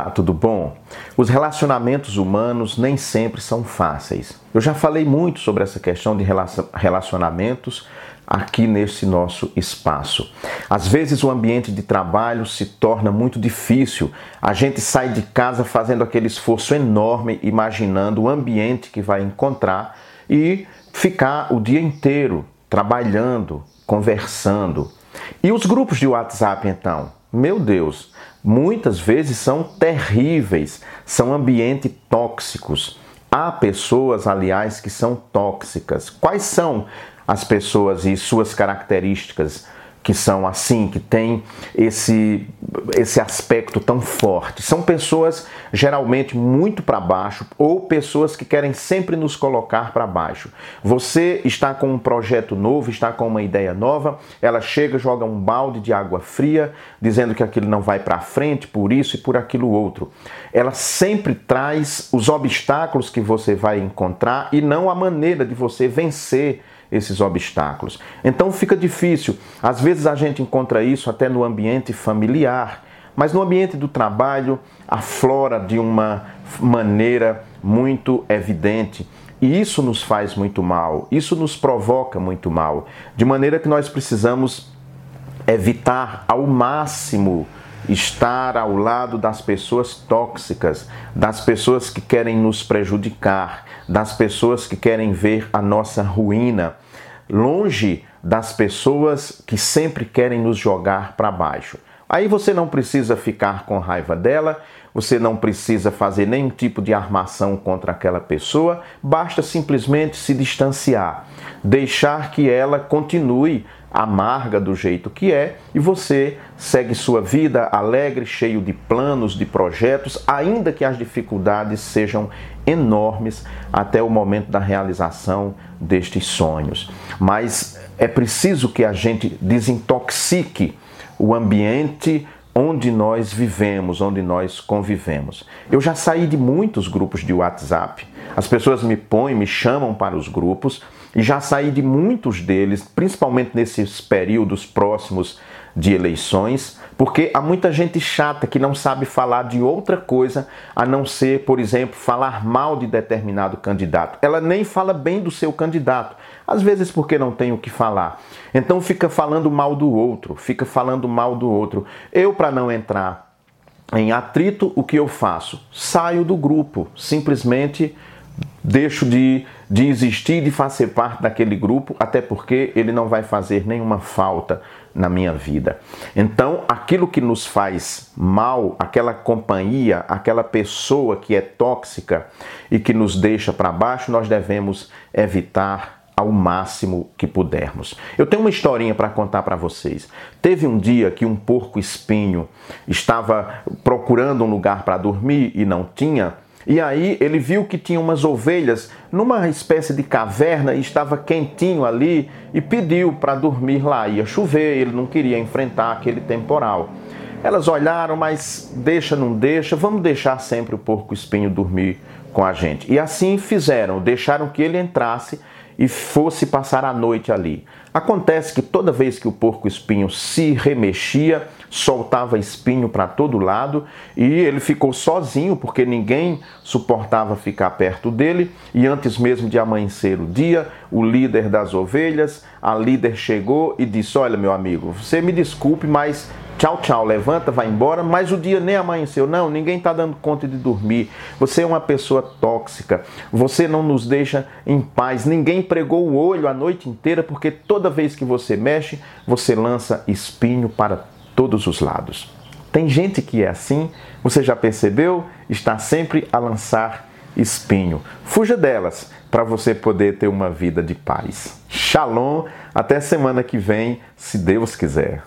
Olá, tudo bom? Os relacionamentos humanos nem sempre são fáceis. Eu já falei muito sobre essa questão de relacionamentos aqui nesse nosso espaço. Às vezes o ambiente de trabalho se torna muito difícil. A gente sai de casa fazendo aquele esforço enorme, imaginando o ambiente que vai encontrar e ficar o dia inteiro trabalhando, conversando. E os grupos de WhatsApp então? Meu Deus, muitas vezes são terríveis, são ambientes tóxicos. Há pessoas, aliás, que são tóxicas. Quais são as pessoas e suas características? Que são assim, que têm esse, esse aspecto tão forte. São pessoas geralmente muito para baixo ou pessoas que querem sempre nos colocar para baixo. Você está com um projeto novo, está com uma ideia nova, ela chega, joga um balde de água fria, dizendo que aquilo não vai para frente por isso e por aquilo outro. Ela sempre traz os obstáculos que você vai encontrar e não a maneira de você vencer esses obstáculos. Então fica difícil. Às vezes a gente encontra isso até no ambiente familiar, mas no ambiente do trabalho aflora de uma maneira muito evidente. E isso nos faz muito mal, isso nos provoca muito mal, de maneira que nós precisamos evitar ao máximo estar ao lado das pessoas tóxicas, das pessoas que querem nos prejudicar, das pessoas que querem ver a nossa ruína, longe das pessoas que sempre querem nos jogar para baixo. Aí você não precisa ficar com raiva dela, você não precisa fazer nenhum tipo de armação contra aquela pessoa, basta simplesmente se distanciar, deixar que ela continue amarga do jeito que é e você segue sua vida alegre, cheio de planos, de projetos, ainda que as dificuldades sejam enormes até o momento da realização destes sonhos. Mas é preciso que a gente desintoxique o ambiente onde nós vivemos, onde nós convivemos. Eu já saí de muitos grupos de WhatsApp. As pessoas me põem, me chamam para os grupos e já saí de muitos deles, principalmente nesses períodos próximos de eleições, porque há muita gente chata que não sabe falar de outra coisa a não ser, por exemplo, falar mal de determinado candidato. Ela nem fala bem do seu candidato, às vezes porque não tem o que falar. Então fica falando mal do outro, fica falando mal do outro. Eu, para não entrar em atrito, o que eu faço? Saio do grupo, simplesmente deixo de, de existir, de fazer parte daquele grupo, até porque ele não vai fazer nenhuma falta na minha vida. Então, aquilo que nos faz mal, aquela companhia, aquela pessoa que é tóxica e que nos deixa para baixo, nós devemos evitar ao máximo que pudermos. Eu tenho uma historinha para contar para vocês. Teve um dia que um porco espinho estava procurando um lugar para dormir e não tinha e aí ele viu que tinha umas ovelhas numa espécie de caverna e estava quentinho ali e pediu para dormir lá. Ia chover, ele não queria enfrentar aquele temporal. Elas olharam, mas deixa, não deixa, vamos deixar sempre o porco espinho dormir com a gente. E assim fizeram, deixaram que ele entrasse e fosse passar a noite ali. Acontece que toda vez que o porco espinho se remexia, soltava espinho para todo lado e ele ficou sozinho porque ninguém suportava ficar perto dele. E antes mesmo de amanhecer o dia, o líder das ovelhas, a líder chegou e disse: Olha, meu amigo, você me desculpe, mas tchau, tchau, levanta, vai embora, mas o dia nem amanheceu. Não, ninguém está dando conta de dormir. Você é uma pessoa tóxica, você não nos deixa em paz. Ninguém pregou o olho a noite inteira, porque toda vez que você mexe, você lança espinho para todos os lados. Tem gente que é assim, você já percebeu? Está sempre a lançar espinho. Fuja delas para você poder ter uma vida de paz. Shalom, até semana que vem, se Deus quiser.